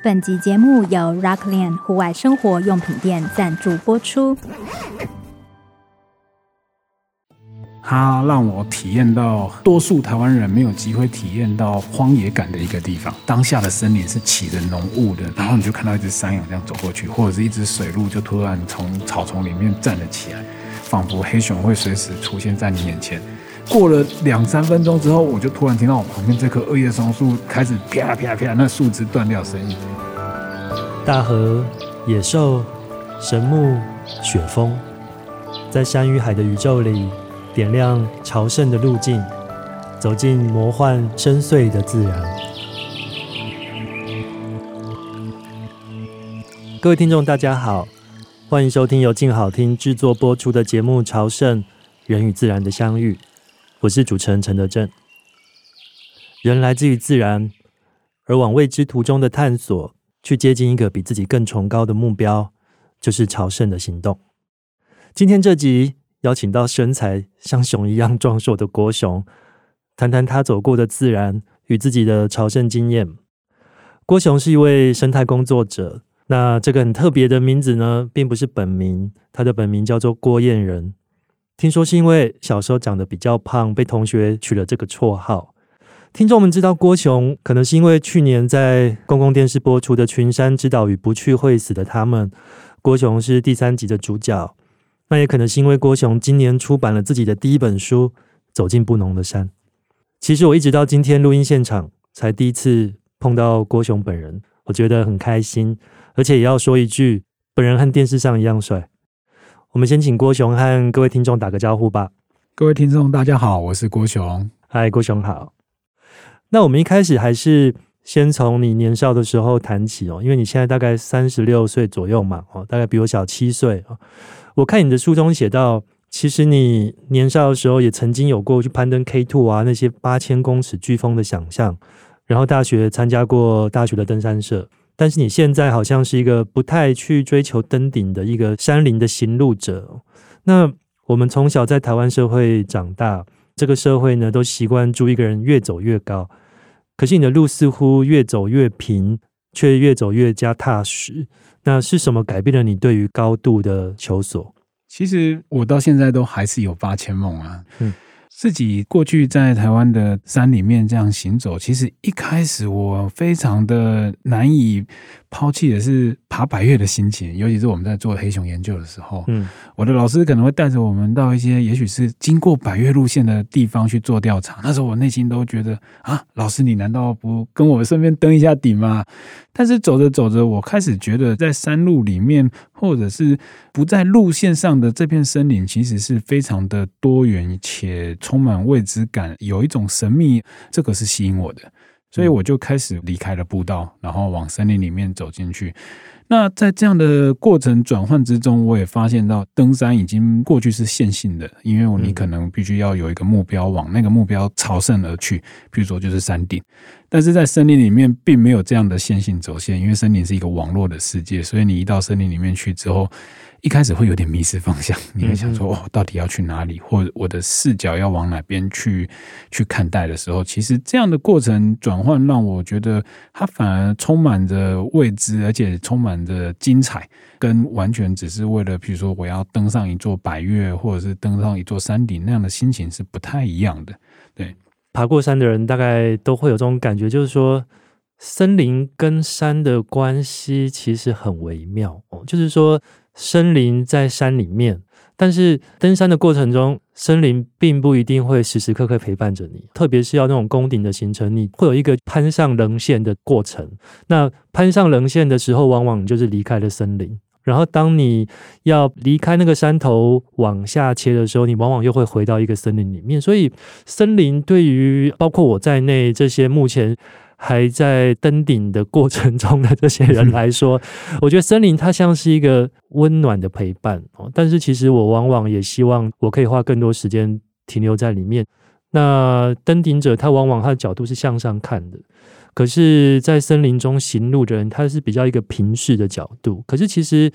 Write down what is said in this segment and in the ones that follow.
本集节目由 Rockland 户外生活用品店赞助播出。它让我体验到多数台湾人没有机会体验到荒野感的一个地方。当下的森林是起着浓雾的，然后你就看到一只山羊这样走过去，或者是一只水鹿就突然从草丛里面站了起来，仿佛黑熊会随时出现在你眼前。过了两三分钟之后，我就突然听到我旁边这棵二叶松树开始啪啪啪，那树枝断掉声音。大河、野兽、神木、雪峰，在山与海的宇宙里。点亮朝圣的路径，走进魔幻深邃的自然。各位听众，大家好，欢迎收听由静好听制作播出的节目《朝圣：人与自然的相遇》，我是主持人陈德正。人来自于自然，而往未知途中的探索，去接近一个比自己更崇高的目标，就是朝圣的行动。今天这集。邀请到身材像熊一样壮硕的郭熊，谈谈他走过的自然与自己的朝圣经验。郭熊是一位生态工作者，那这个很特别的名字呢，并不是本名，他的本名叫做郭彦仁。听说是因为小时候长得比较胖，被同学取了这个绰号。听众们知道郭雄，可能是因为去年在公共电视播出的《群山之岛与不去会死的他们》，郭雄是第三集的主角。那也可能是因为郭雄今年出版了自己的第一本书《走进不浓的山》。其实我一直到今天录音现场才第一次碰到郭雄本人，我觉得很开心，而且也要说一句，本人和电视上一样帅。我们先请郭雄和各位听众打个招呼吧。各位听众，大家好，我是郭雄。嗨，郭雄好。那我们一开始还是先从你年少的时候谈起哦，因为你现在大概三十六岁左右嘛，哦，大概比我小七岁啊。我看你的书中写到，其实你年少的时候也曾经有过去攀登 K two 啊，那些八千公尺巨峰的想象，然后大学参加过大学的登山社，但是你现在好像是一个不太去追求登顶的一个山林的行路者。那我们从小在台湾社会长大，这个社会呢都习惯祝一个人越走越高，可是你的路似乎越走越平，却越走越加踏实。那是什么改变了你对于高度的求索？其实我到现在都还是有八千梦啊。嗯。自己过去在台湾的山里面这样行走，其实一开始我非常的难以抛弃的是爬百越的心情，尤其是我们在做黑熊研究的时候，嗯，我的老师可能会带着我们到一些也许是经过百越路线的地方去做调查，那时候我内心都觉得啊，老师你难道不跟我们顺便登一下顶吗？但是走着走着，我开始觉得在山路里面，或者是不在路线上的这片森林，其实是非常的多元且充满未知感，有一种神秘，这个是吸引我的，所以我就开始离开了步道，然后往森林里面走进去。那在这样的过程转换之中，我也发现到登山已经过去是线性的，因为你可能必须要有一个目标，往那个目标朝圣而去，比如说就是山顶。但是在森林里面并没有这样的线性走线，因为森林是一个网络的世界，所以你一到森林里面去之后，一开始会有点迷失方向，你会想说哦，到底要去哪里，或者我的视角要往哪边去去看待的时候，其实这样的过程转换让我觉得它反而充满着未知，而且充满着精彩，跟完全只是为了比如说我要登上一座百岳，或者是登上一座山顶那样的心情是不太一样的。对，爬过山的人大概都会有这种感觉，就是说森林跟山的关系其实很微妙哦，就是说。森林在山里面，但是登山的过程中，森林并不一定会时时刻刻陪伴着你。特别是要那种攻顶的行程，你会有一个攀上棱线的过程。那攀上棱线的时候，往往就是离开了森林。然后，当你要离开那个山头往下切的时候，你往往又会回到一个森林里面。所以，森林对于包括我在内这些目前。还在登顶的过程中的这些人来说，我觉得森林它像是一个温暖的陪伴哦。但是其实我往往也希望我可以花更多时间停留在里面。那登顶者他往往他的角度是向上看的，可是，在森林中行路的人他是比较一个平视的角度。可是其实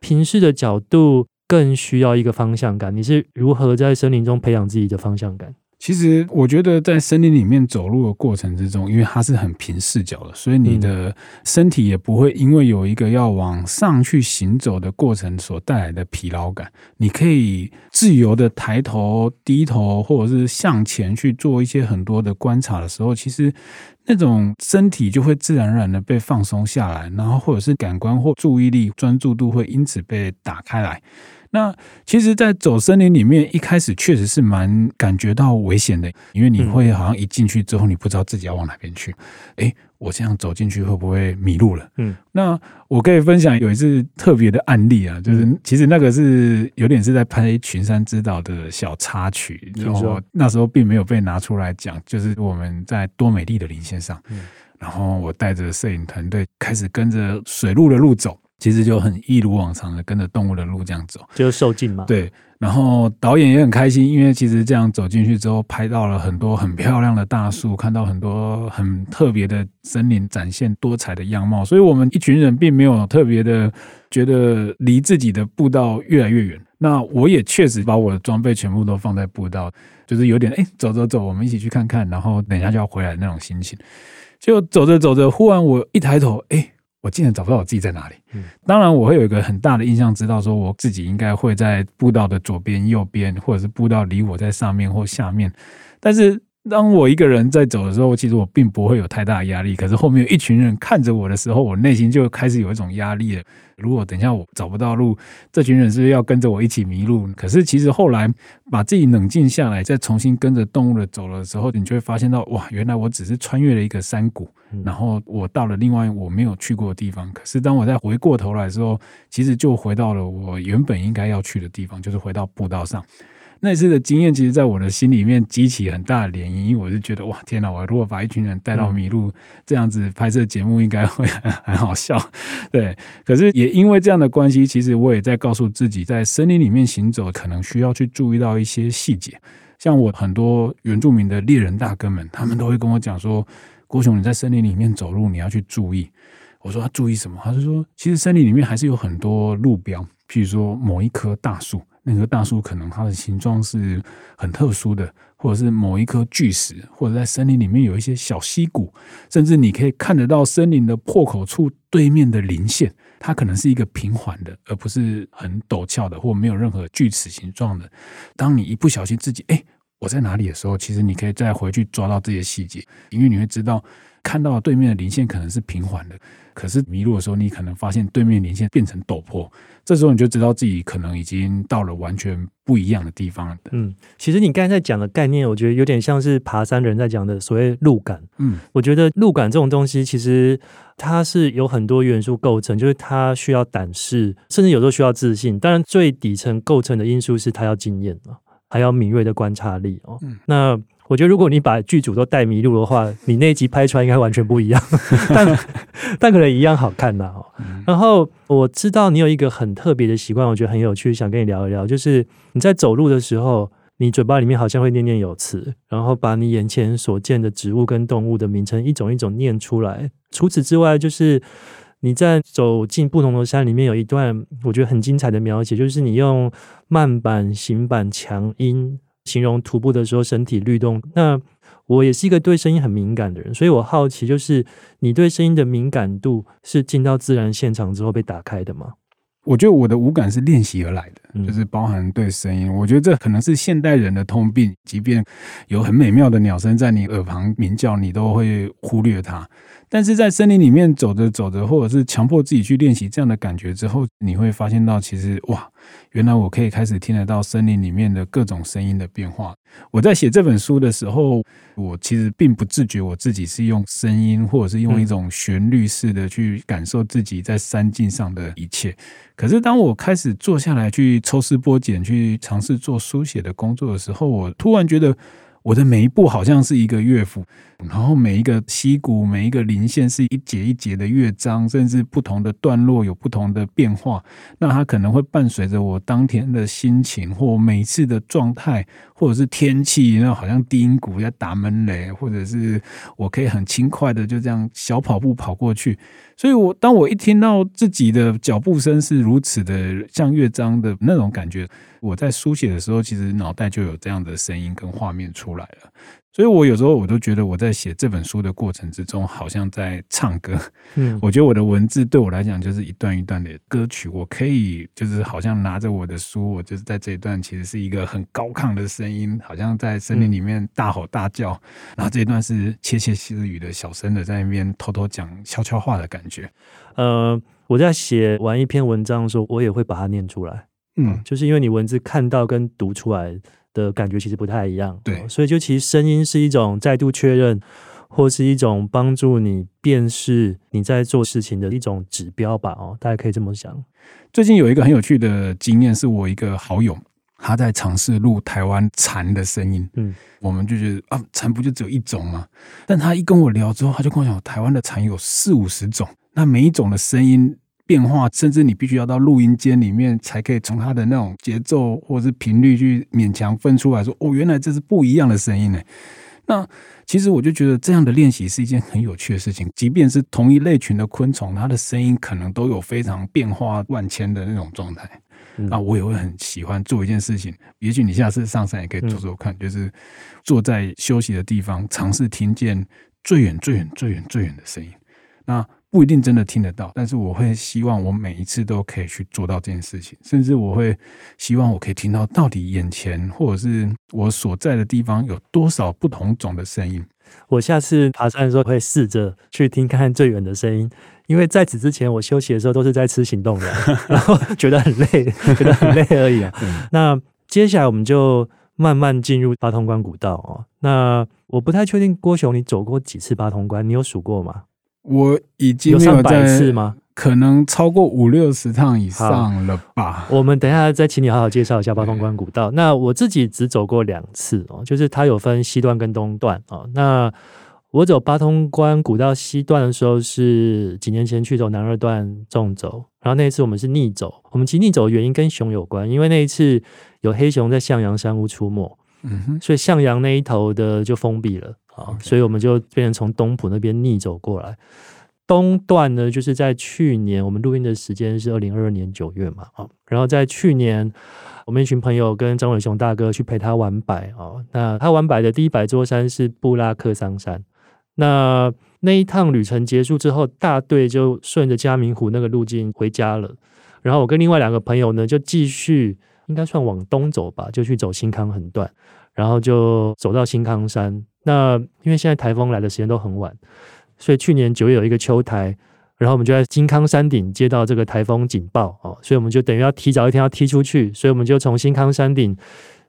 平视的角度更需要一个方向感。你是如何在森林中培养自己的方向感？其实我觉得在森林里面走路的过程之中，因为它是很平视角的，所以你的身体也不会因为有一个要往上去行走的过程所带来的疲劳感。你可以自由的抬头、低头，或者是向前去做一些很多的观察的时候，其实那种身体就会自然而然的被放松下来，然后或者是感官或注意力、专注度会因此被打开来。那其实，在走森林里面，一开始确实是蛮感觉到危险的，因为你会好像一进去之后，你不知道自己要往哪边去。哎，我这样走进去会不会迷路了？嗯，那我可以分享有一次特别的案例啊，就是其实那个是有点是在拍《群山之岛》的小插曲，然后那时候并没有被拿出来讲，就是我们在多美丽的林线上，然后我带着摄影团队开始跟着水路的路走。其实就很一如往常的跟着动物的路这样走，就是受尽嘛。对，然后导演也很开心，因为其实这样走进去之后，拍到了很多很漂亮的大树，看到很多很特别的森林，展现多彩的样貌。所以我们一群人并没有特别的觉得离自己的步道越来越远。那我也确实把我的装备全部都放在步道，就是有点哎，走走走，我们一起去看看，然后等一下就要回来的那种心情。就走着走着，忽然我一抬头，哎。我竟然找不到我自己在哪里。嗯，当然我会有一个很大的印象，知道说我自己应该会在步道的左边、右边，或者是步道离我在上面或下面。但是当我一个人在走的时候，其实我并不会有太大的压力。可是后面有一群人看着我的时候，我内心就开始有一种压力了。如果等一下我找不到路，这群人是不是要跟着我一起迷路？可是其实后来把自己冷静下来，再重新跟着动物的走的时候，你就会发现到哇，原来我只是穿越了一个山谷，然后我到了另外我没有去过的地方。可是当我再回过头来的时候，其实就回到了我原本应该要去的地方，就是回到步道上。那次的经验，其实在我的心里面激起很大的涟漪，因为我是觉得哇，天哪！我如果把一群人带到迷路，这样子拍摄节目应该会，很好笑，对。可是也因为这样的关系，其实我也在告诉自己，在森林里面行走，可能需要去注意到一些细节。像我很多原住民的猎人大哥们，他们都会跟我讲说：“郭熊，你在森林里面走路，你要去注意。”我说：“他注意什么？”他就说：“其实森林里面还是有很多路标，譬如说某一棵大树。”那棵大树可能它的形状是很特殊的，或者是某一颗巨石，或者在森林里面有一些小溪谷，甚至你可以看得到森林的破口处对面的林线，它可能是一个平缓的，而不是很陡峭的，或没有任何锯齿形状的。当你一不小心自己哎，我在哪里的时候，其实你可以再回去抓到这些细节，因为你会知道看到对面的连线可能是平缓的。可是迷路的时候，你可能发现对面连线变成陡坡，这时候你就知道自己可能已经到了完全不一样的地方了。嗯，其实你刚才在讲的概念，我觉得有点像是爬山人在讲的所谓路感。嗯，我觉得路感这种东西，其实它是有很多元素构成，就是它需要胆识，甚至有时候需要自信。当然，最底层构成的因素是它要经验嘛，还要敏锐的观察力哦。嗯，那。我觉得，如果你把剧组都带迷路的话，你那一集拍出来应该完全不一样，但但可能一样好看呐。然后我知道你有一个很特别的习惯，我觉得很有趣，想跟你聊一聊。就是你在走路的时候，你嘴巴里面好像会念念有词，然后把你眼前所见的植物跟动物的名称一种一种念出来。除此之外，就是你在走进不同的山里面，有一段我觉得很精彩的描写，就是你用慢板、行板、强音。形容徒步的时候身体律动。那我也是一个对声音很敏感的人，所以我好奇，就是你对声音的敏感度是进到自然现场之后被打开的吗？我觉得我的五感是练习而来的，就是包含对声音。我觉得这可能是现代人的通病，即便有很美妙的鸟声在你耳旁鸣叫，你都会忽略它。但是在森林里面走着走着，或者是强迫自己去练习这样的感觉之后，你会发现到其实哇，原来我可以开始听得到森林里面的各种声音的变化。我在写这本书的时候，我其实并不自觉我自己是用声音，或者是用一种旋律式的去感受自己在山境上的一切。可是当我开始坐下来去抽丝剥茧，去尝试做书写的工作的时候，我突然觉得。我的每一步好像是一个乐谱，然后每一个溪谷、每一个林线是一节一节的乐章，甚至不同的段落有不同的变化。那它可能会伴随着我当天的心情，或每次的状态，或者是天气，那好像低音鼓在打闷雷，或者是我可以很轻快的就这样小跑步跑过去。所以我，当我一听到自己的脚步声是如此的像乐章的那种感觉，我在书写的时候，其实脑袋就有这样的声音跟画面。出来了。所以我有时候我都觉得我在写这本书的过程之中，好像在唱歌。嗯，我觉得我的文字对我来讲就是一段一段的歌曲，我可以就是好像拿着我的书，我就是在这一段其实是一个很高亢的声音，好像在森林里面大吼大叫，然后这一段是窃窃私语的小声的在那边偷偷讲悄悄话的感觉。呃，我在写完一篇文章的时候，我也会把它念出来。嗯，就是因为你文字看到跟读出来的感觉其实不太一样，对，所以就其实声音是一种再度确认，或是一种帮助你辨识你在做事情的一种指标吧。哦，大家可以这么想。最近有一个很有趣的经验，是我一个好友他在尝试录台湾蝉的声音。嗯，我们就觉得啊，蝉不就只有一种吗？但他一跟我聊之后，他就跟我讲，台湾的蝉有四五十种，那每一种的声音。变化，甚至你必须要到录音间里面，才可以从它的那种节奏或是频率去勉强分出来说，哦，原来这是不一样的声音呢。那其实我就觉得这样的练习是一件很有趣的事情，即便是同一类群的昆虫，它的声音可能都有非常变化万千的那种状态。那我也会很喜欢做一件事情，也许你下次上山也可以做做看，就是坐在休息的地方，尝试听见最远、最远、最远、最远的声音。那不一定真的听得到，但是我会希望我每一次都可以去做到这件事情，甚至我会希望我可以听到到底眼前或者是我所在的地方有多少不同种的声音。我下次爬山的时候会试着去听看看最远的声音，因为在此之前我休息的时候都是在吃行动的，然后觉得很累，觉得很累而已啊。那接下来我们就慢慢进入八通关古道哦。那我不太确定郭雄你走过几次八通关，你有数过吗？我已经有上百次吗？可能超过五六十趟以上了吧。我们等一下再请你好好介绍一下八通关古道。那我自己只走过两次哦，就是它有分西段跟东段哦。那我走八通关古道西段的时候是几年前去走南二段纵走，然后那一次我们是逆走。我们其实逆走的原因跟熊有关，因为那一次有黑熊在向阳山屋出没，嗯哼，所以向阳那一头的就封闭了。啊.所以我们就变成从东埔那边逆走过来。东段呢，就是在去年我们录音的时间是二零二二年九月嘛，啊，然后在去年我们一群朋友跟张伟雄大哥去陪他玩百啊，那他玩百的第一百座山是布拉克桑山。那那一趟旅程结束之后，大队就顺着嘉明湖那个路径回家了。然后我跟另外两个朋友呢，就继续应该算往东走吧，就去走新康横断，然后就走到新康山。那因为现在台风来的时间都很晚，所以去年九月有一个秋台，然后我们就在新康山顶接到这个台风警报哦，所以我们就等于要提早一天要踢出去，所以我们就从新康山顶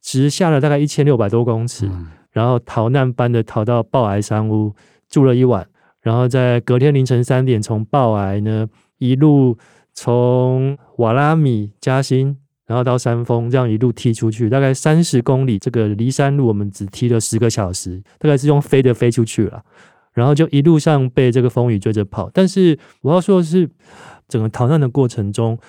直下了大概一千六百多公尺，然后逃难般的逃到抱崖山屋住了一晚，然后在隔天凌晨三点从抱崖呢一路从瓦拉米嘉兴。然后到山峰，这样一路踢出去，大概三十公里。这个离山路我们只踢了十个小时，大概是用飞的飞出去了。然后就一路上被这个风雨追着跑。但是我要说的是，整个逃难的过程中，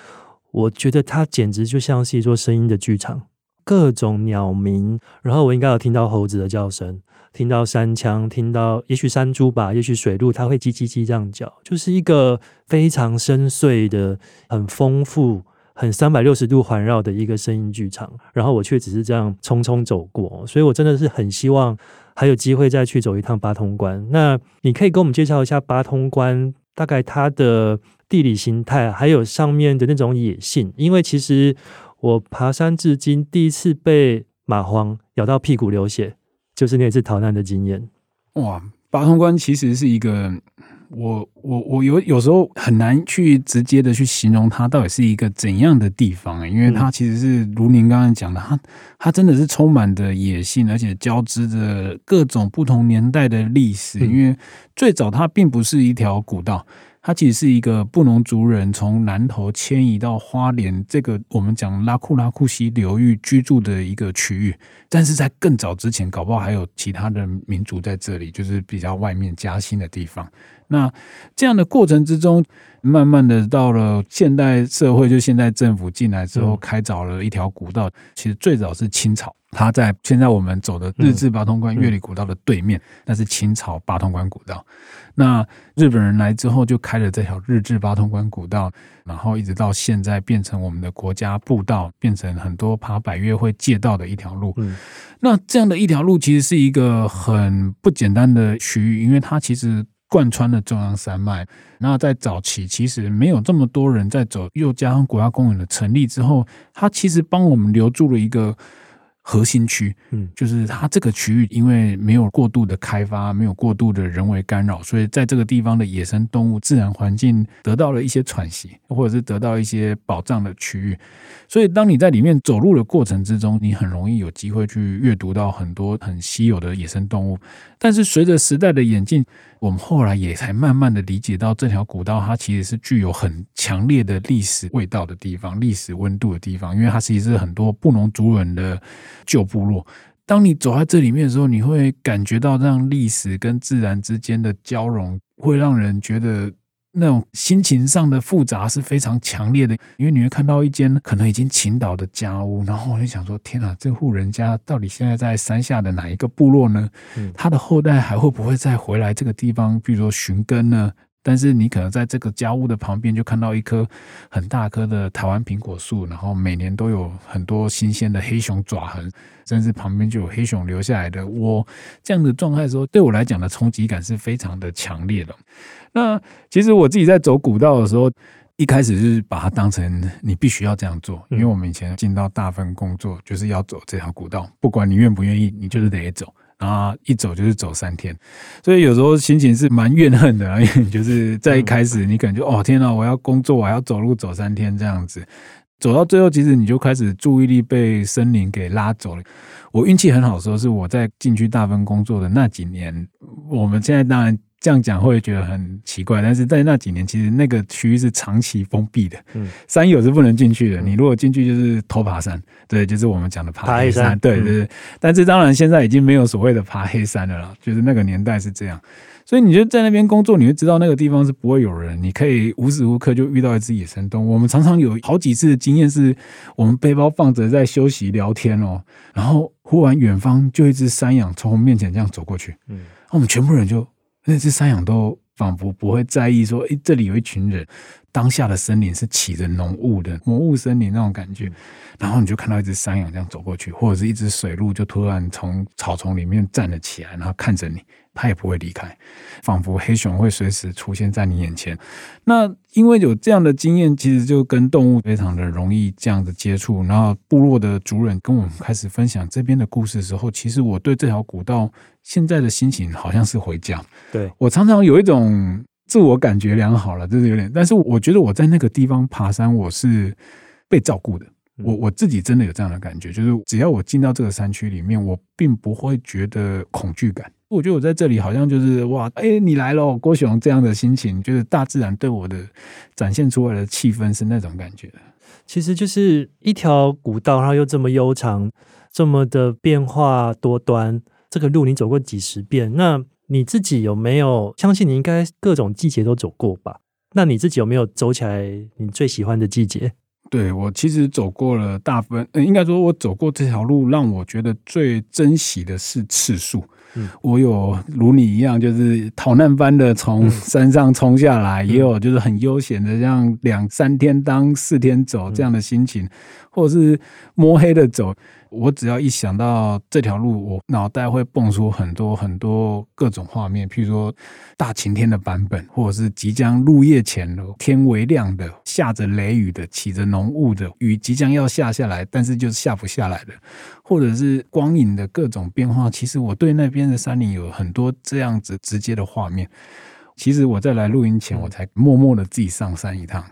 我觉得它简直就像是一座声音的剧场，各种鸟鸣。然后我应该有听到猴子的叫声，听到山羌，听到也许山猪吧，也许水鹿，它会叽叽叽这样叫，就是一个非常深邃的、很丰富。很三百六十度环绕的一个声音剧场，然后我却只是这样匆匆走过，所以我真的是很希望还有机会再去走一趟八通关。那你可以给我们介绍一下八通关大概它的地理形态，还有上面的那种野性。因为其实我爬山至今第一次被蚂蟥咬到屁股流血，就是那次逃难的经验。哇，八通关其实是一个。我我我有有时候很难去直接的去形容它到底是一个怎样的地方，欸，因为它其实是如您刚刚讲的，它它真的是充满的野性，而且交织着各种不同年代的历史。因为最早它并不是一条古道。它其实是一个布农族人从南投迁移到花莲这个我们讲拉库拉库溪流域居住的一个区域，但是在更早之前，搞不好还有其他的民族在这里，就是比较外面加兴的地方。那这样的过程之中，慢慢的到了现代社会，就现代政府进来之后，开凿了一条古道。其实最早是清朝，它在现在我们走的日治八通关越里古道的对面，那是清朝八通关古道。那日本人来之后，就开了这条日治八通关古道，然后一直到现在变成我们的国家步道，变成很多爬百岳会借道的一条路。那这样的一条路其实是一个很不简单的区域，因为它其实贯穿了中央山脉。那在早期其实没有这么多人在走，又加上国家公园的成立之后，它其实帮我们留住了一个。核心区，嗯，就是它这个区域，因为没有过度的开发，没有过度的人为干扰，所以在这个地方的野生动物、自然环境得到了一些喘息，或者是得到一些保障的区域。所以，当你在里面走路的过程之中，你很容易有机会去阅读到很多很稀有的野生动物。但是，随着时代的演进，我们后来也才慢慢的理解到，这条古道它其实是具有很强烈的历史味道的地方，历史温度的地方，因为它其实是很多布农族人的旧部落。当你走在这里面的时候，你会感觉到让历史跟自然之间的交融，会让人觉得。那种心情上的复杂是非常强烈的，因为你会看到一间可能已经倾倒的家屋，然后我就想说：天啊，这户人家到底现在在山下的哪一个部落呢？他的后代还会不会再回来这个地方，比如说寻根呢？但是你可能在这个家屋的旁边就看到一棵很大棵的台湾苹果树，然后每年都有很多新鲜的黑熊爪痕，甚至旁边就有黑熊留下来的窝。这样的状态的时候，对我来讲的冲击感是非常的强烈的。那其实我自己在走古道的时候，一开始是把它当成你必须要这样做，因为我们以前进到大分工作就是要走这条古道，不管你愿不愿意，你就是得走。然后一走就是走三天，所以有时候心情是蛮怨恨的，因为就是在一开始你感觉哦天哪，我要工作，我还要走路走三天这样子，走到最后其实你就开始注意力被森林给拉走了。我运气很好的时候是我在进去大分工作的那几年，我们现在当然。这样讲会觉得很奇怪，但是在那几年，其实那个区域是长期封闭的，嗯，山友是不能进去的。你如果进去，就是偷爬山，对，就是我们讲的爬黑山，对对对。但是当然，现在已经没有所谓的爬黑山了啦，就是那个年代是这样。所以你就在那边工作，你会知道那个地方是不会有人，你可以无时无刻就遇到一只野生动物。我们常常有好几次的经验，是我们背包放着在休息聊天哦，然后忽然远方就一只山羊从我们面前这样走过去，嗯，我们全部人就。那只山羊都仿佛不会在意，说：“诶，这里有一群人。”当下的森林是起着浓雾的魔雾森林那种感觉，然后你就看到一只山羊这样走过去，或者是一只水鹿就突然从草丛里面站了起来，然后看着你，它也不会离开，仿佛黑熊会随时出现在你眼前。那因为有这样的经验，其实就跟动物非常的容易这样的接触。然后部落的族人跟我们开始分享这边的故事的时候，其实我对这条古道现在的心情好像是回家。对，我常常有一种。自我感觉良好了，就是有点，但是我觉得我在那个地方爬山，我是被照顾的。我我自己真的有这样的感觉，就是只要我进到这个山区里面，我并不会觉得恐惧感。我觉得我在这里好像就是哇，哎，你来了，郭雄这样的心情，就是大自然对我的展现出来的气氛是那种感觉。其实就是一条古道，然后又这么悠长，这么的变化多端，这个路你走过几十遍，那。你自己有没有？相信你应该各种季节都走过吧？那你自己有没有走起来你最喜欢的季节？对，我其实走过了大部分，嗯，应该说我走过这条路，让我觉得最珍惜的是次数。嗯，我有如你一样，就是逃难般的从山上冲下来，嗯，也有就是很悠闲的，像两三天当四天走这样的心情，嗯，或者是摸黑的走。我只要一想到这条路，我脑袋会蹦出很多很多各种画面，譬如说大晴天的版本，或者是即将入夜前的天微亮的，下着雷雨的，起着浓雾的，雨即将要下下来，但是就是下不下来的，或者是光影的各种变化。其实我对那边的山林有很多这样子直接的画面。其实我在来录音前，我才默默的自己上山一趟。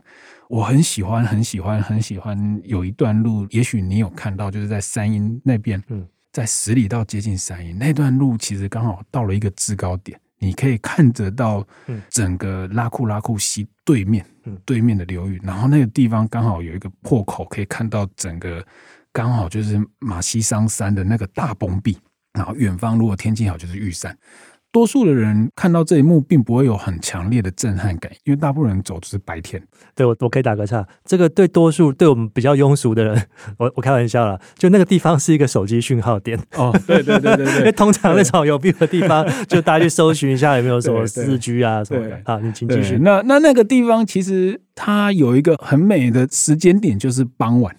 我很喜欢，很喜欢，很喜欢有一段路，也许你有看到，就是在山阴那边，嗯，在十里到接近山阴那段路，其实刚好到了一个制高点，你可以看得到整个拉库拉库溪对面，对面的流域，然后那个地方刚好有一个破口，可以看到整个刚好就是马西桑山的那个大崩壁，然后远方如果天气好就是玉山。多数的人看到这一幕，并不会有很强烈的震撼感，因为大部分人走的是白天。对，我我可以打个岔，这个对多数对我们比较庸俗的人，我我开玩笑了，就那个地方是一个手机讯号点。哦，对对对对对，因为通常那种有病的地方，就大家去搜寻一下有没有什么四 G 啊什么的。好，你请继续。那那那个地方其实它有一个很美的时间点，就是傍晚。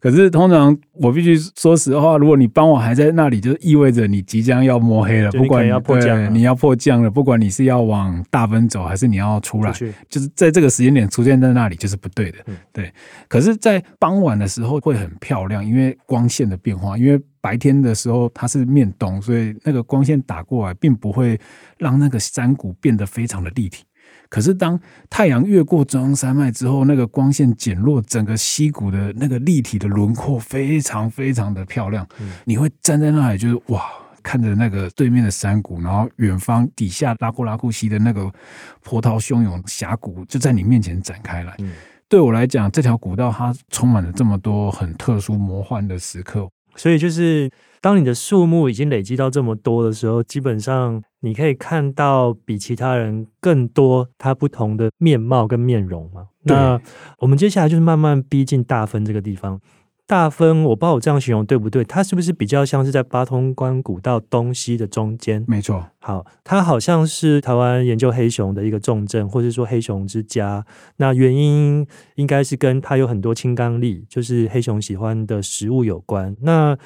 可是通常我必须说实话，如果你傍晚还在那里，就意味着你即将要摸黑了。不管你要迫降，你要迫降了。不管你是要往大分走，还是你要出来，就是在这个时间点出现在那里，就是不对的。对。可是，在傍晚的时候会很漂亮，因为光线的变化。因为白天的时候它是面东，所以那个光线打过来，并不会让那个山谷变得非常的立体。可是，当太阳越过中央山脉之后，那个光线减弱，整个溪谷的那个立体的轮廓非常非常的漂亮。嗯、你会站在那里，就是哇，看着那个对面的山谷，然后远方底下拉库拉库溪的那个波涛汹涌峡谷就在你面前展开来。嗯、对我来讲，这条古道它充满了这么多很特殊魔幻的时刻。所以就是，当你的数目已经累积到这么多的时候，基本上你可以看到比其他人更多他不同的面貌跟面容嘛。那我们接下来就是慢慢逼近大分这个地方。大分，我不知道我这样形容对不对？它是不是比较像是在八通关古道东西的中间？没错。好，它好像是台湾研究黑熊的一个重镇，或者说黑熊之家。那原因应该是跟它有很多青冈栎，就是黑熊喜欢的食物有关。那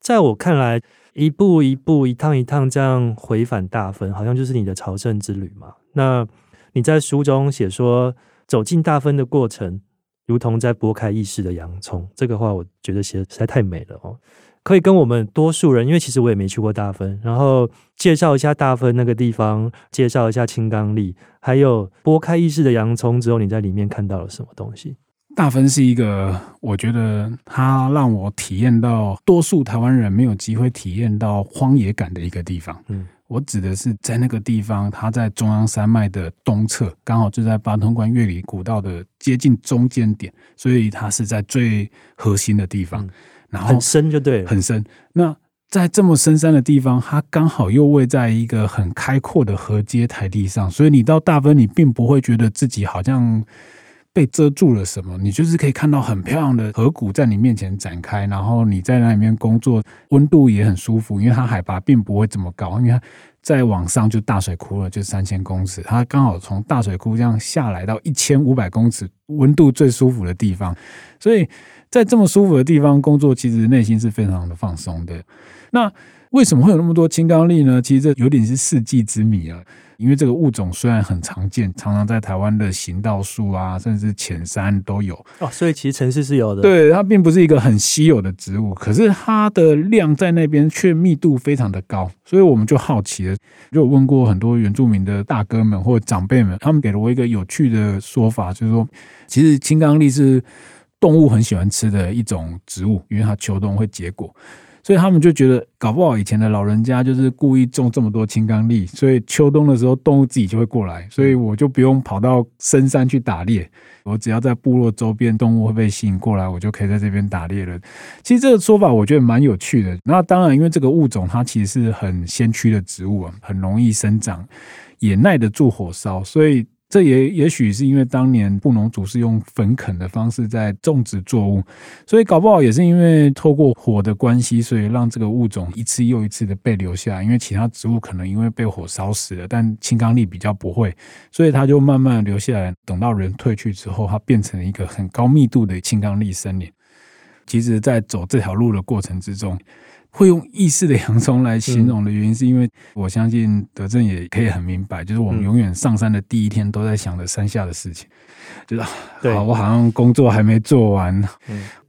在我看来，一步一步、一趟一趟这样回返大分，好像就是你的朝圣之旅嘛。那你在书中写说，走进大分的过程。如同在剥开意识的洋葱，这个话我觉得写的实在太美了哦。可以跟我们多数人，因为其实我也没去过大分，然后介绍一下大分那个地方，介绍一下青刚櫟，还有剥开意识的洋葱之后，你在里面看到了什么东西？大分是一个，我觉得它让我体验到多数台湾人没有机会体验到荒野感的一个地方。嗯。我指的是在那个地方，它在中央山脉的东侧，刚好就在八通关越里古道的接近中间点，所以它是在最核心的地方。然后很深就对了，很深。那在这么深山的地方，它刚好又位在一个很开阔的河阶台地上，所以你到大分，你并不会觉得自己好像被遮住了什么，你就是可以看到很漂亮的河谷在你面前展开，然后你在那里面工作，温度也很舒服，因为它海拔并不会这么高，因为它再往上就大水窟了，就三千公尺，它刚好从大水窟这样下来到一千五百公尺，温度最舒服的地方，所以在这么舒服的地方工作，其实内心是非常的放松的。那为什么会有那么多青刚櫟呢？其实这有点是世纪之谜啊。因为这个物种虽然很常见，常常在台湾的行道树啊，甚至浅山都有哦，所以其实城市是有的。对，它并不是一个很稀有的植物，可是它的量在那边却密度非常的高，所以我们就好奇了，就问过很多原住民的大哥们或长辈们，他们给了我一个有趣的说法，就是说，其实青刚櫟是动物很喜欢吃的一种植物，因为它秋冬会结果。所以他们就觉得，搞不好以前的老人家就是故意种这么多青刚櫟，所以秋冬的时候动物自己就会过来，所以我就不用跑到深山去打猎，我只要在部落周边，动物会被吸引过来，我就可以在这边打猎了。其实这个说法我觉得蛮有趣的。那当然，因为这个物种它其实是很先驱的植物啊，很容易生长，也耐得住火烧，所以。这也也许是因为当年布农族是用焚垦的方式在种植作物，所以搞不好也是因为透过火的关系，所以让这个物种一次又一次的被留下。因为其他植物可能因为被火烧死了，但青刚櫟比较不会，所以它就慢慢留下来。等到人退去之后，它变成了一个很高密度的青刚櫟森林。其实，在走这条路的过程之中，会用意识的洋葱来形容的原因，是因为我相信德正也可以很明白，就是我们永远上山的第一天都在想着山下的事情，就是好，我好像工作还没做完，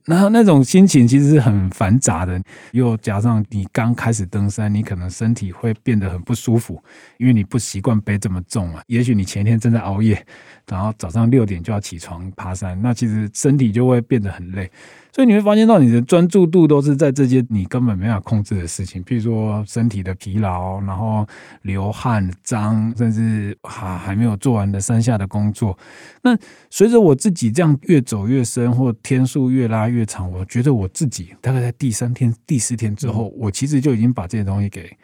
然后那种心情其实是很繁杂的，又加上你刚开始登山，你可能身体会变得很不舒服，因为你不习惯背这么重啊。也许你前一天正在熬夜，然后早上六点就要起床爬山，那其实身体就会变得很累。所以你会发现到你的专注度都是在这些你根本没法控制的事情，譬如说身体的疲劳，然后流汗、脏，甚至还还没有做完的山下的工作。那随着我自己这样越走越深，或天数越拉越长，我觉得我自己大概在第三天、第四天之后，我其实就已经把这些东西给。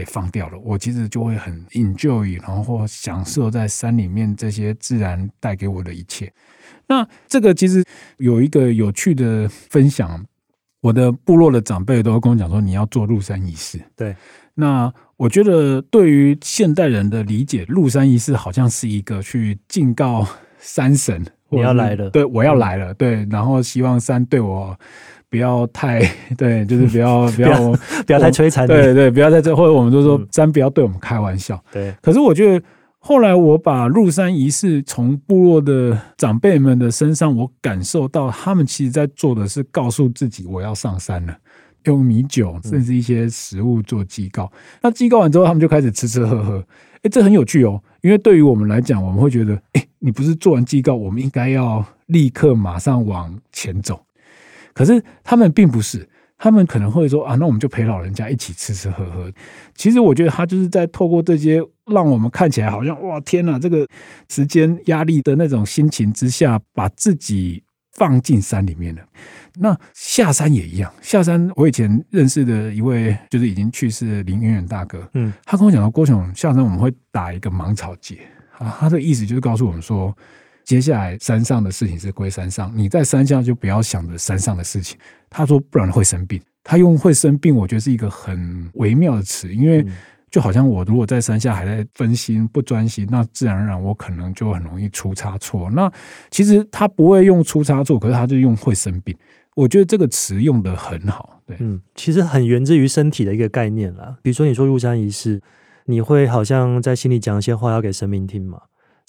给放掉了，我其实就会很 enjoy，然后享受在山里面这些自然带给我的一切。那这个其实有一个有趣的分享，我的部落的长辈都会跟我讲说，你要做入山仪式。对，那我觉得对于现代人的理解，入山仪式好像是一个去敬告山神，你要来了，对，我要来了，对，然后希望山对我。不要太 对，就是不要 不要不要，太摧残。对对，不要在这，或者我们就说山不要对我们开玩笑。对。可是我觉得后来我把入山仪式从部落的长辈们的身上，我感受到他们其实在做的是告诉自己我要上山了，用米酒甚至一些食物做祭告。那祭告完之后，他们就开始吃吃喝喝。哎，这很有趣哦，因为对于我们来讲，我们会觉得，哎，你不是做完祭告，我们应该要立刻马上往前走。可是他们并不是，他们可能会说啊，那我们就陪老人家一起吃吃喝喝。其实我觉得他就是在透过这些，让我们看起来好像哇天哪，这个时间压力的那种心情之下，把自己放进山里面了。那下山也一样，下山我以前认识的一位就是已经去世的林远远大哥，嗯，他跟我讲到郭雄下山我们会打一个芒草节啊，他的意思就是告诉我们说。接下来山上的事情是归山上，你在山下就不要想着山上的事情。他说不然会生病。他用会生病，我觉得是一个很微妙的词，因为就好像我如果在山下还在分心不专心，那自然而然我可能就很容易出差错。那其实他不会用出差错，可是他就用会生病。我觉得这个词用的很好。对，嗯，其实很源自于身体的一个概念啦。比如说你说入山仪式，你会好像在心里讲一些话要给神明听嘛？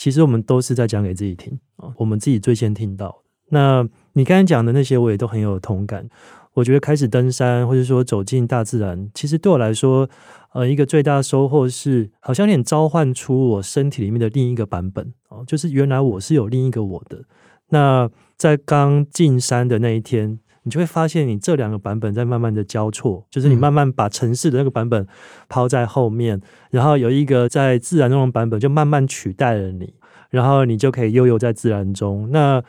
其实我们都是在讲给自己听啊，我们自己最先听到。那你刚才讲的那些，我也都很有同感。我觉得开始登山，或者说走进大自然，其实对我来说，呃，一个最大的收获是，好像有点召唤出我身体里面的另一个版本哦，就是原来我是有另一个我的。那在刚进山的那一天。你就会发现，你这两个版本在慢慢的交错，就是你慢慢把城市的那个版本抛在后面，嗯、然后有一个在自然中的版本就慢慢取代了你，然后你就可以悠游在自然中。那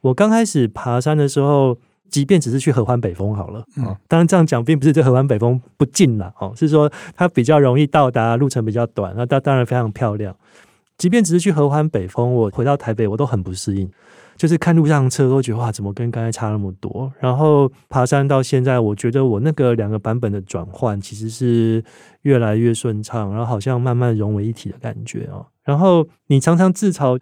我刚开始爬山的时候，即便只是去合欢北峰好了，嗯，当然这样讲并不是对合欢北峰不近了哦，是说它比较容易到达，路程比较短，那它当然非常漂亮。即便只是去合欢北峰，我回到台北我都很不适应。就是看路上车都觉得哇，怎么跟刚才差那么多？然后爬山到现在，我觉得我那个两个版本的转换其实是越来越顺畅，然后好像慢慢融为一体的感觉哦。然后你常常自嘲，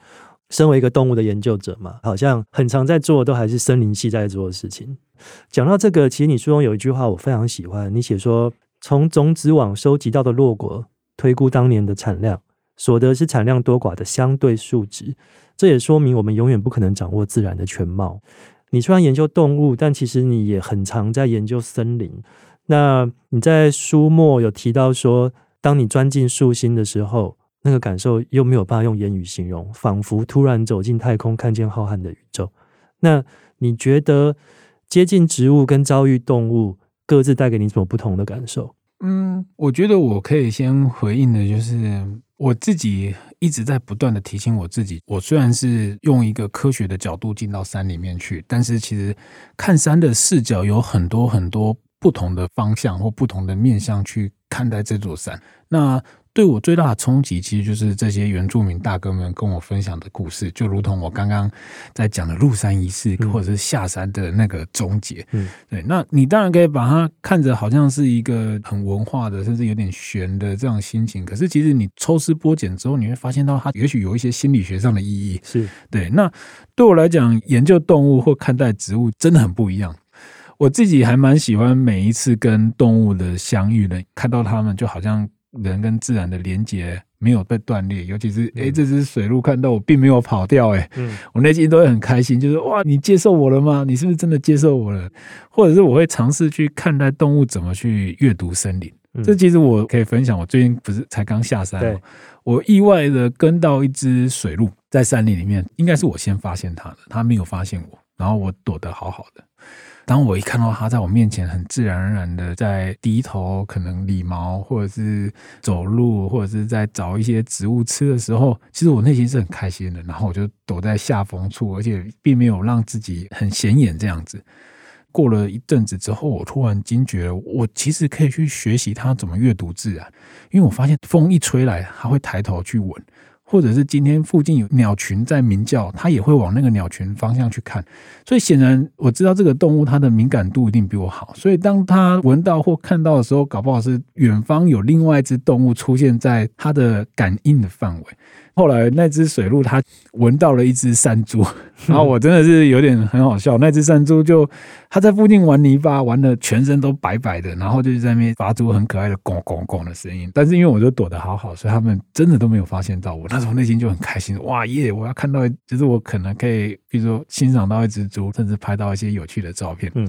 身为一个动物的研究者嘛，好像很常在做的都还是森林系在做的事情。讲到这个，其实你书中有一句话我非常喜欢，你写说，从种子网收集到的落果，推估当年的产量，所得是产量多寡的相对数值。这也说明我们永远不可能掌握自然的全貌。你虽然研究动物，但其实你也很常在研究森林。那你在书末有提到说，当你钻进树心的时候，那个感受又没有办法用言语形容，仿佛突然走进太空，看见浩瀚的宇宙。那你觉得接近植物跟遭遇动物各自带给你什么不同的感受？嗯，我觉得我可以先回应的就是我自己。一直在不断的提醒我自己，我虽然是用一个科学的角度进到山里面去，但是其实看山的视角有很多很多不同的方向或不同的面向去看待这座山。那对我最大的冲击，其实就是这些原住民大哥们跟我分享的故事，就如同我刚刚在讲的入山仪式，或者是下山的那个终结。嗯，对。那你当然可以把它看着好像是一个很文化的，甚至有点玄的这样心情。可是其实你抽丝剥茧之后，你会发现到它也许有一些心理学上的意义。是对。那对我来讲，研究动物或看待植物真的很不一样。我自己还蛮喜欢每一次跟动物的相遇的，看到它们就好像。人跟自然的连接没有被断裂，尤其是哎、欸，这只水鹿看到我并没有跑掉，哎，嗯，我内心都会很开心，就是哇，你接受我了吗？你是不是真的接受我了？或者是我会尝试去看待动物怎么去阅读森林。这其实我可以分享，我最近不是才刚下山吗？我意外的跟到一只水鹿在山林里面，应该是我先发现它的，它没有发现我，然后我躲得好好的。当我一看到他在我面前很自然而然的在低头，可能理毛，或者是走路，或者是在找一些植物吃的时候，其实我内心是很开心的。然后我就躲在下风处，而且并没有让自己很显眼这样子。过了一阵子之后，我突然惊觉，我其实可以去学习它怎么阅读自然，因为我发现风一吹来，它会抬头去闻。或者是今天附近有鸟群在鸣叫，它也会往那个鸟群方向去看。所以显然我知道这个动物它的敏感度一定比我好。所以当它闻到或看到的时候，搞不好是远方有另外一只动物出现在它的感应的范围。后来那只水鹿它闻到了一只山猪，然后我真的是有点很好笑。那只山猪就它在附近玩泥巴，玩的全身都白白的，然后就在那边发出很可爱的“咣咣咣”的声音。但是因为我就躲得好好，所以他们真的都没有发现到我。那时候内心就很开心，哇耶！我要看到，就是我可能可以，比如说欣赏到一只猪，甚至拍到一些有趣的照片。嗯。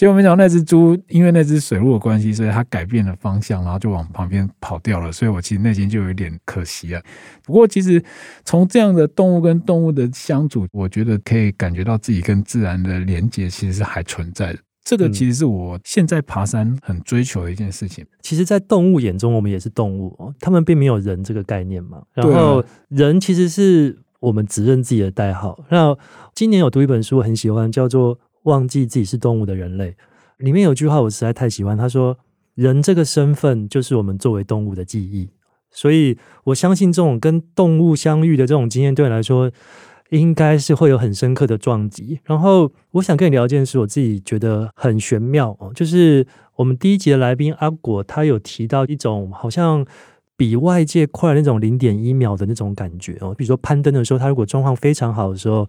结果没想到那只猪，因为那只水鹿的关系，所以它改变了方向，然后就往旁边跑掉了。所以我其实内心就有点可惜啊。不过其实从这样的动物跟动物的相处，我觉得可以感觉到自己跟自然的连接其实是还存在的。这个其实是我现在爬山很追求的一件事情。其实，在动物眼中，我们也是动物哦，他们并没有人这个概念嘛。然后人其实是我们只认自己的代号。那今年有读一本书，很喜欢，叫做。忘记自己是动物的人类，里面有句话我实在太喜欢。他说：“人这个身份就是我们作为动物的记忆。”所以我相信这种跟动物相遇的这种经验，对你来说应该是会有很深刻的撞击。然后我想跟你聊一件事，我自己觉得很玄妙哦，就是我们第一集的来宾阿果，他有提到一种好像比外界快那种零点一秒的那种感觉哦。比如说攀登的时候，他如果状况非常好的时候。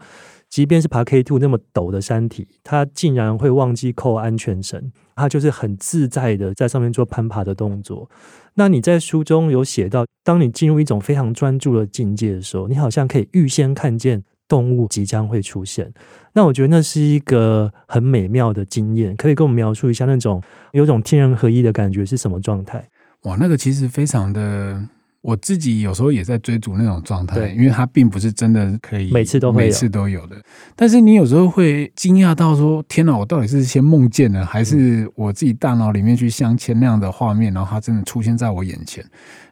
即便是爬 K Two 那么陡的山体，他竟然会忘记扣安全绳，他就是很自在的在上面做攀爬的动作。那你在书中有写到，当你进入一种非常专注的境界的时候，你好像可以预先看见动物即将会出现。那我觉得那是一个很美妙的经验，可以跟我们描述一下那种有种天人合一的感觉是什么状态？哇，那个其实非常的。我自己有时候也在追逐那种状态，因为它并不是真的可以每次都会每次都有的。但是你有时候会惊讶到说：“天哪，我到底是先梦见了，还是我自己大脑里面去镶嵌那样的画面，然后它真的出现在我眼前？”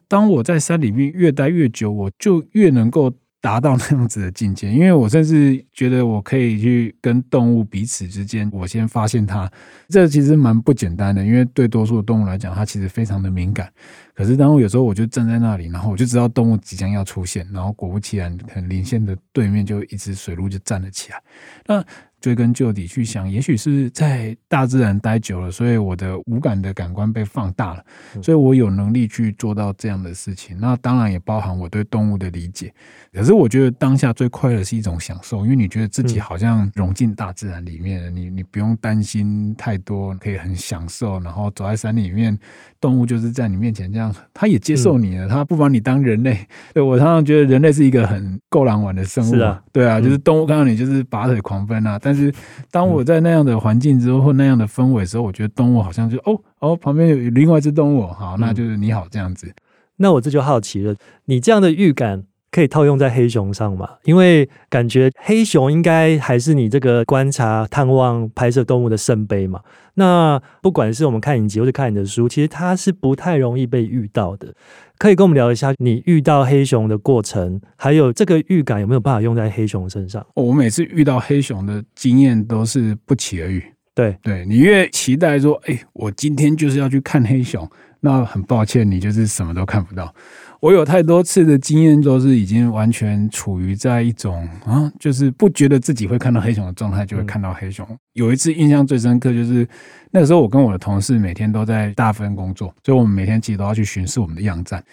当我在山里面越待越久，我就越能够。达到那样子的境界，因为我甚至觉得我可以去跟动物彼此之间，我先发现它，这其实蛮不简单的。因为对多数的动物来讲，它其实非常的敏感。可是当我有时候我就站在那里，然后我就知道动物即将要出现，然后果不其然，很临线的对面就一只水鹿就站了起来。那追根究底去想，也许是在大自然待久了，所以我的五感的感官被放大了，所以我有能力去做到这样的事情。那当然也包含我对动物的理解。可是我觉得当下最快乐是一种享受，因为你觉得自己好像融进大自然里面，你你不用担心太多，可以很享受。然后走在山里面，动物就是在你面前这样，它也接受你了，它不把你当人类。对，我常常觉得人类是一个很够狼玩的生物。是啊，对啊，就是动物看到你就是拔腿狂奔啊。但是，当我在那样的环境之后，或那样的氛围的时候，我觉得动物好像就哦哦，旁边有另外一只动物，好，那就是你好这样子。那我这就好奇了，你这样的预感可以套用在黑熊上嘛？因为感觉黑熊应该还是你这个观察、探望、拍摄动物的圣杯嘛。那不管是我们看影集或者看你的书，其实它是不太容易被遇到的。可以跟我们聊一下你遇到黑熊的过程，还有这个预感有没有办法用在黑熊身上？我每次遇到黑熊的经验都是不期而遇。对，对你越期待说，哎，我今天就是要去看黑熊，那很抱歉，你就是什么都看不到。我有太多次的经验，都是已经完全处于在一种啊，就是不觉得自己会看到黑熊的状态，就会看到黑熊。有一次印象最深刻，就是那个时候我跟我的同事每天都在大分工作，所以我们每天其实都要去巡视我们的样站。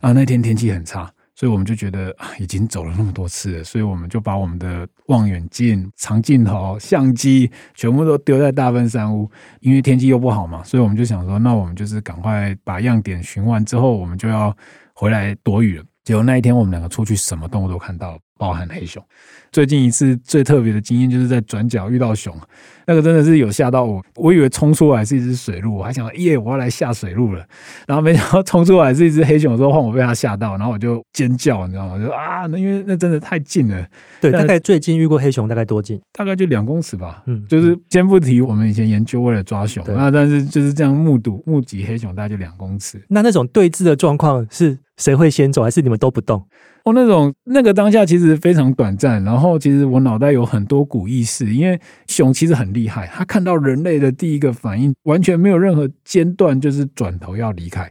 啊，那天天气很差，所以我们就觉得啊，已经走了那么多次了，所以我们就把我们的望远镜、长镜头、相机全部都丢在大分山屋，因为天气又不好嘛，所以我们就想说，那我们就是赶快把样点巡完之后，我们就要。回来躲雨了，结果那一天我们两个出去，什么动物都看到了，包含黑熊。最近一次最特别的经验，就是在转角遇到熊，那个真的是有吓到我。我以为冲出来是一只水鹿，我还想耶，我要来下水鹿了。然后没想到冲出来是一只黑熊，说换我被它吓到，然后我就尖叫，你知道吗？就啊，那因为那真的太近了。对，大概最近遇过黑熊大概多近？大概就两公尺吧。嗯，就是先不提我们以前研究为了抓熊，那但是就是这样目睹目击黑熊，大概就两公尺。那那种对峙的状况是？谁会先走，还是你们都不动？那种那个当下其实非常短暂，然后其实我脑袋有很多股意识，因为熊其实很厉害，它看到人类的第一个反应完全没有任何间断，就是转头要离开。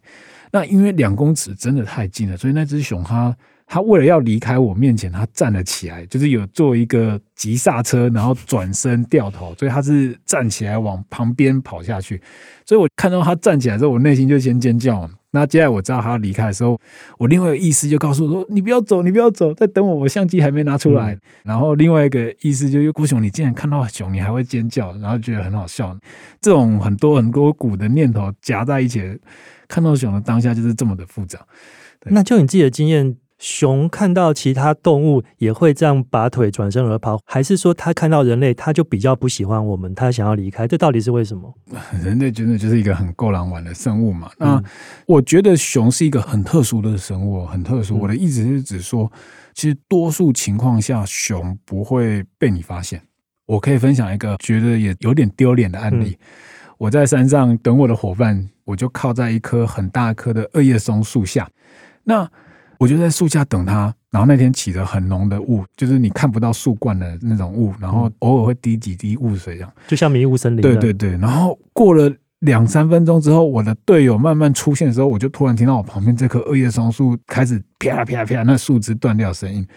那因为两公尺真的太近了，所以那只熊它它为了要离开我面前，它站了起来，就是有做一个急刹车，然后转身掉头，所以它是站起来往旁边跑下去。所以我看到它站起来之后，我内心就先尖叫。那接下来我知道他要离开的时候，我另外一个意思就告诉我说：“你不要走，你不要走，在等我，我相机还没拿出来。嗯”然后另外一个意思就是：“郭熊，你竟然看到熊，你还会尖叫，然后觉得很好笑。”这种很多很多股的念头夹在一起，看到熊的当下就是这么的复杂。那就你自己的经验。熊看到其他动物也会这样拔腿转身而跑，还是说它看到人类，它就比较不喜欢我们，它想要离开？这到底是为什么？人类真的就是一个很够狼玩的生物嘛？那我觉得熊是一个很特殊的生物，很特殊。我的意思是指说，其实多数情况下，熊不会被你发现。我可以分享一个觉得也有点丢脸的案例。我在山上等我的伙伴，我就靠在一棵很大棵的二叶松树下，那。我就在树下等他，然后那天起了很浓的雾，就是你看不到树冠的那种雾，然后偶尔会滴几滴雾水，这样就像迷雾森林。对对对，然后过了两三分钟之后，我的队友慢慢出现的时候，我就突然听到我旁边这棵二叶松树开始啪啪啪，那树枝断掉声音，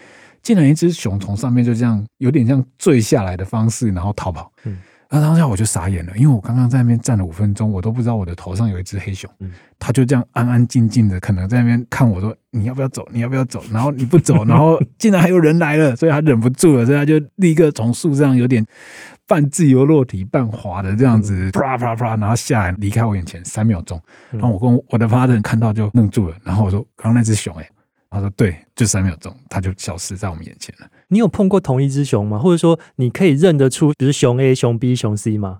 竟然一只熊从上面就这样有点像坠下来的方式，然后逃跑。嗯。那当下我就傻眼了，因为我刚刚在那边站了五分钟，我都不知道我的头上有一只黑熊，它就这样安安静静的，可能在那边看我说，你要不要走？你要不要走？然后你不走，然后 竟然还有人来了，所以他忍不住了，所以他就立刻从树上有点半自由落体、半滑的这样子，啪啪啪，然后下来离开我眼前三秒钟，然后我跟我的 partner 看到就愣住了，然后我说，刚刚那只熊哎。他说：“对，就三秒钟，他就消失在我们眼前了。你有碰过同一只熊吗？或者说，你可以认得出，比如熊 A、熊 B、熊 C 吗？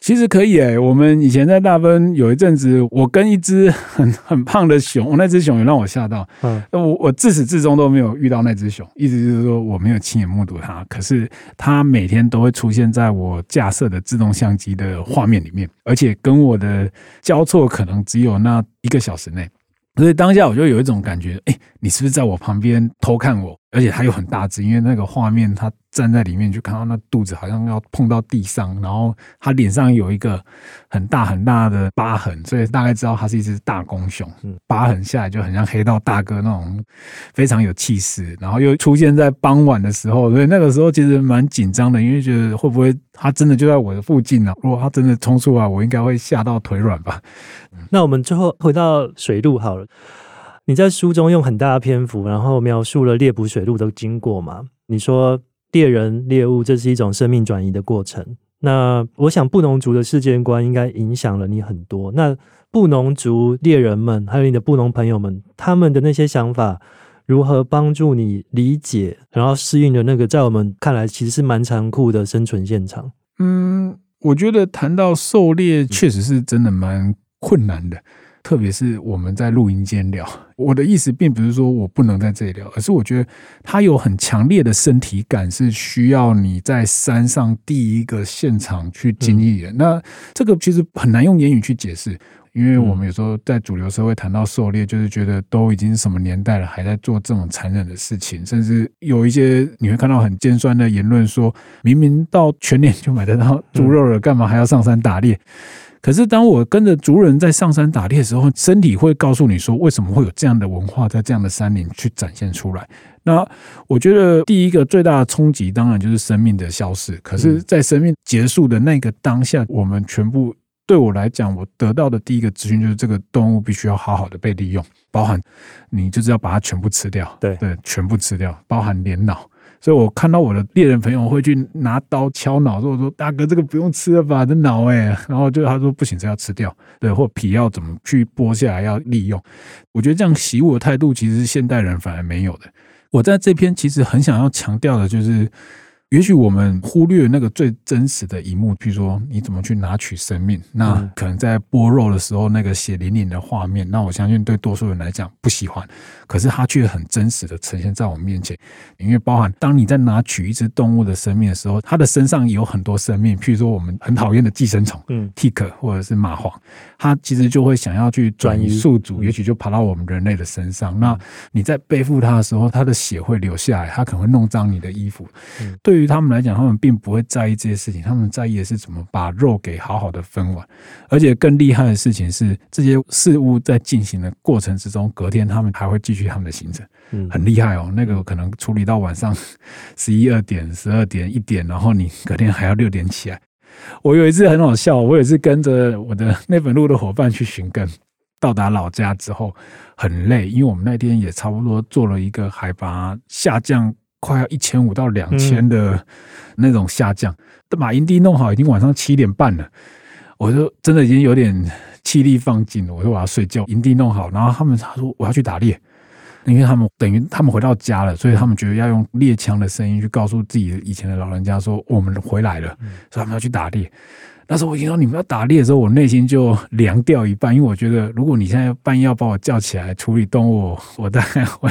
其实可以诶、欸。我们以前在大分有一阵子，我跟一只很很胖的熊，那只熊也让我吓到。嗯，我我自始至终都没有遇到那只熊，意思就是说我没有亲眼目睹它。可是它每天都会出现在我架设的自动相机的画面里面，而且跟我的交错可能只有那一个小时内。”所以当下我就有一种感觉，哎，你是不是在我旁边偷看我？而且它又很大只，因为那个画面，他站在里面就看到那肚子好像要碰到地上，然后他脸上有一个很大很大的疤痕，所以大概知道它是一只大公熊。疤痕下来就很像黑道大哥那种非常有气势，然后又出现在傍晚的时候，所以那个时候其实蛮紧张的，因为觉得会不会它真的就在我的附近呢？如果它真的冲出来，我应该会吓到腿软吧。那我们最后回到水路好了。你在书中用很大的篇幅，然后描述了猎捕水路的经过嘛？你说猎人猎物，这是一种生命转移的过程。那我想布农族的世界观应该影响了你很多。那布农族猎人们，还有你的布农朋友们，他们的那些想法，如何帮助你理解，然后适应的那个在我们看来其实是蛮残酷的生存现场？嗯，我觉得谈到狩猎，确实是真的蛮困难的。特别是我们在录音间聊，我的意思并不是说我不能在这里聊，而是我觉得它有很强烈的身体感，是需要你在山上第一个现场去经历的。那这个其实很难用言语去解释，因为我们有时候在主流社会谈到狩猎，就是觉得都已经什么年代了，还在做这种残忍的事情，甚至有一些你会看到很尖酸的言论，说明明到全年就买得到猪肉了，干嘛还要上山打猎？可是，当我跟着族人在上山打猎的时候，身体会告诉你说，为什么会有这样的文化在这样的山林去展现出来？那我觉得，第一个最大的冲击，当然就是生命的消失。可是，在生命结束的那个当下，我们全部对我来讲，我得到的第一个资讯就是，这个动物必须要好好的被利用，包含你就是要把它全部吃掉，对对，全部吃掉，包含连脑。所以我看到我的猎人朋友会去拿刀敲脑，说：“我说大哥，这个不用吃了吧？这脑哎。”然后就他说：“不行，这要吃掉，对，或皮要怎么去剥下来要利用。”我觉得这样习武的态度，其实是现代人反而没有的。我在这篇其实很想要强调的，就是也许我们忽略那个最真实的一幕，譬如说你怎么去拿取生命，那可能在剥肉的时候那个血淋淋的画面，那我相信对多数人来讲不喜欢，可是它却很真实的呈现在我们面前。因为包含当你在拿取一只动物的生命的时候，它的身上有很多生命，譬如说我们很讨厌的寄生虫，嗯，tick 或者是蚂蟥，它其实就会想要去转移宿主，也许就爬到我们人类的身上。那你在背负它的时候，它的血会流下来，它可能会弄脏你的衣服。对于他们来讲，他们并不会在意这些事情，他们在意的是怎么把肉给好好的分完。而且更厉害的事情是，这些事物在进行的过程之中，隔天他们还会继续他们的行程，很厉害哦。那个可能处理到晚上 十一二点、十二点、一点，然后你隔天还要六点起来。我有一次很好笑，我也是跟着我的那本路的伙伴去寻根，到达老家之后很累，因为我们那天也差不多做了一个海拔下降。快要一千五到两千的那种下降，把营地弄好，已经晚上七点半了。我就真的已经有点气力放尽了，我说我要睡觉。营地弄好，然后他们他说我要去打猎，因为他们等于他们回到家了，所以他们觉得要用猎枪的声音去告诉自己以前的老人家说我们回来了，所以他们要去打猎。那时候我听到你们要打猎的时候，我内心就凉掉一半，因为我觉得如果你现在半夜要把我叫起来处理动物，我大概会。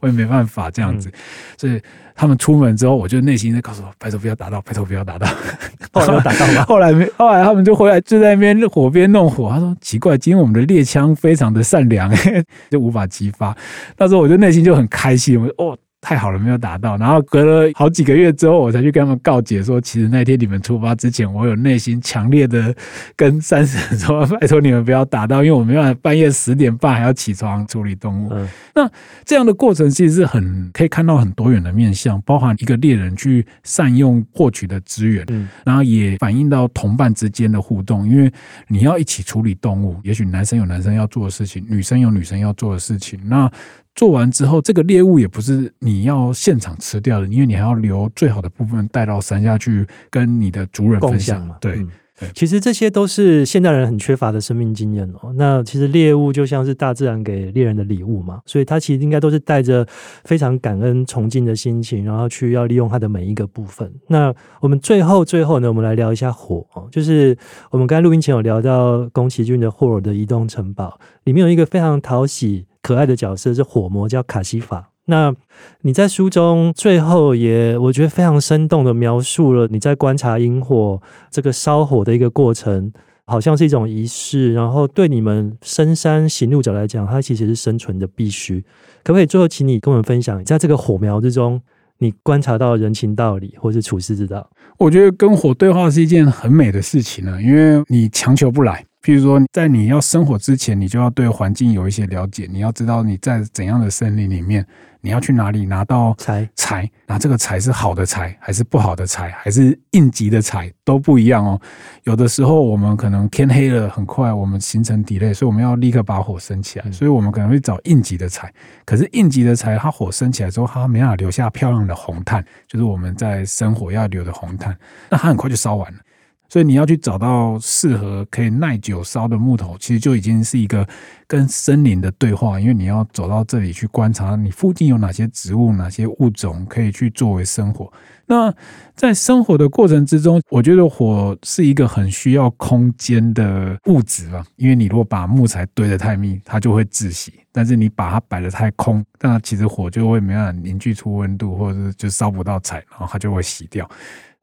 我也没办法这样子，所以他们出门之后，我就内心在告诉我：拜托不要打到，拜托不要打到。后来打到吗？后来没，后来他们就回来，就在那边火边弄火。他说：奇怪，今天我们的猎枪非常的善良，就无法激发。那时候我就内心就很开心，我说：哦。太好了，没有打到。然后隔了好几个月之后，我才去跟他们告解说，其实那天你们出发之前，我有内心强烈的跟三婶说，拜托你们不要打到，因为我没办法半夜十点半还要起床处理动物。嗯、那这样的过程其实是很可以看到很多元的面向，包含一个猎人去善用获取的资源，嗯、然后也反映到同伴之间的互动，因为你要一起处理动物，也许男生有男生要做的事情，女生有女生要做的事情，那。做完之后，这个猎物也不是你要现场吃掉的，因为你还要留最好的部分带到山下去跟你的族人分享嘛。对，嗯、其实这些都是现代人很缺乏的生命经验哦。那其实猎物就像是大自然给猎人的礼物嘛，所以他其实应该都是带着非常感恩崇敬的心情，然后去要利用它的每一个部分。那我们最后最后呢，我们来聊一下火哦，就是我们刚才录音前有聊到宫崎骏的霍尔的移动城堡，里面有一个非常讨喜。可爱的角色是火魔，叫卡西法。那你在书中最后也，我觉得非常生动的描述了你在观察萤火这个烧火的一个过程，好像是一种仪式。然后对你们深山行路者来讲，它其实是生存的必须。可不可以最后请你跟我们分享，在这个火苗之中，你观察到人情道理或是处世之道？我觉得跟火对话是一件很美的事情呢，因为你强求不来。譬如说，在你要生火之前，你就要对环境有一些了解。你要知道你在怎样的森林里面，你要去哪里拿到柴柴，那这个柴是好的柴还是不好的柴，还是应急的柴都不一样哦。有的时候我们可能天黑了很快，我们形成 delay，所以我们要立刻把火升起来，所以我们可能会找应急的柴。可是应急的柴，它火升起来之后，它没办法留下漂亮的红炭，就是我们在生火要留的红炭，那它很快就烧完了。所以你要去找到适合可以耐久烧的木头，其实就已经是一个跟森林的对话。因为你要走到这里去观察，你附近有哪些植物、哪些物种可以去作为生火。那在生火的过程之中，我觉得火是一个很需要空间的物质吧。因为你如果把木材堆得太密，它就会窒息；但是你把它摆得太空，那其实火就会没办法凝聚出温度，或者是就烧不到柴，然后它就会熄掉。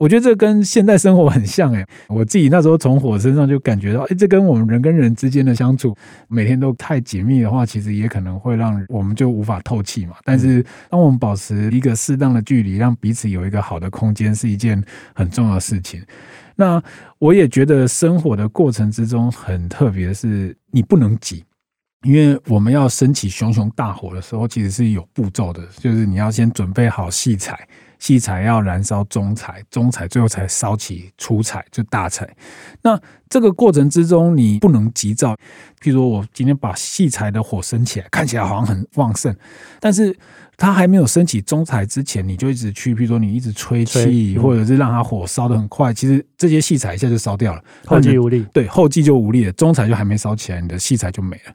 我觉得这跟现代生活很像诶，我自己那时候从火身上就感觉到，诶，这跟我们人跟人之间的相处，每天都太紧密的话，其实也可能会让我们就无法透气嘛。但是当我们保持一个适当的距离，让彼此有一个好的空间，是一件很重要的事情。那我也觉得生活的过程之中很特别的是，你不能急，因为我们要升起熊熊大火的时候，其实是有步骤的，就是你要先准备好细柴。细柴要燃烧中柴，中柴最后才烧起粗柴，就大柴。那这个过程之中，你不能急躁。譬如说我今天把细柴的火升起来，看起来好像很旺盛，但是它还没有升起中柴之前，你就一直去，譬如说你一直吹气，或者是让它火烧得很快，其实这些细柴一下就烧掉了，后继无力。对，后继就无力了。中柴就还没烧起来，你的细柴就没了。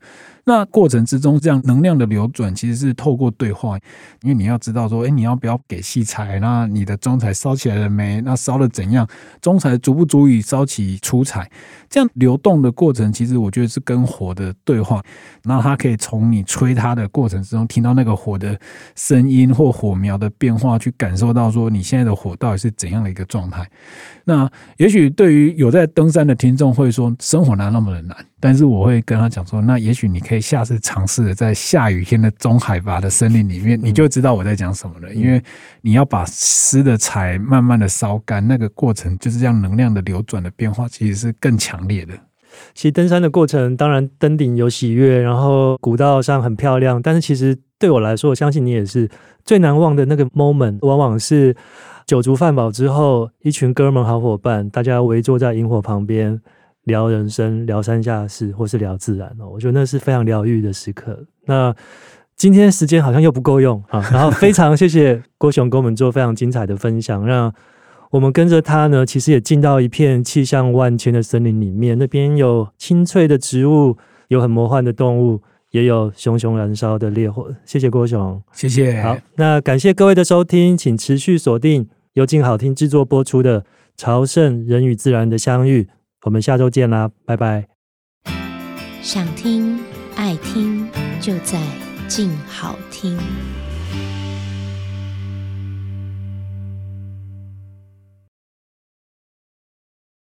那过程之中，这样能量的流转其实是透过对话，因为你要知道说，哎，你要不要给细柴？那你的中柴烧起来了没？那烧的怎样？中柴足不足以烧起出彩？这样流动的过程，其实我觉得是跟火的对话。那它可以从你吹它的过程之中，听到那个火的声音或火苗的变化，去感受到说你现在的火到底是怎样的一个状态。那也许对于有在登山的听众会说，生火哪那么的难？但是我会跟他讲说，那也许你可以下次尝试在下雨天的中海拔的森林里面，你就知道我在讲什么了。因为你要把湿的柴慢慢的烧干，那个过程就是这样能量的流转的变化，其实是更强烈的。其实登山的过程，当然登顶有喜悦，然后古道上很漂亮，但是其实对我来说，我相信你也是最难忘的那个 moment，往往是。酒足饭饱之后，一群哥们好伙伴，大家围坐在萤火旁边聊人生、聊山下事，或是聊自然哦。我觉得那是非常疗愈的时刻。那今天时间好像又不够用啊，然后非常谢谢郭雄给我们做非常精彩的分享，让我们跟着他呢，其实也进到一片气象万千的森林里面。那边有青翠的植物，有很魔幻的动物。也有熊熊燃烧的烈火，谢谢郭雄，谢谢。好，那感谢各位的收听，请持续锁定由静好听制作播出的《朝圣人与自然的相遇》，我们下周见啦，拜拜。想听爱听，就在静好听。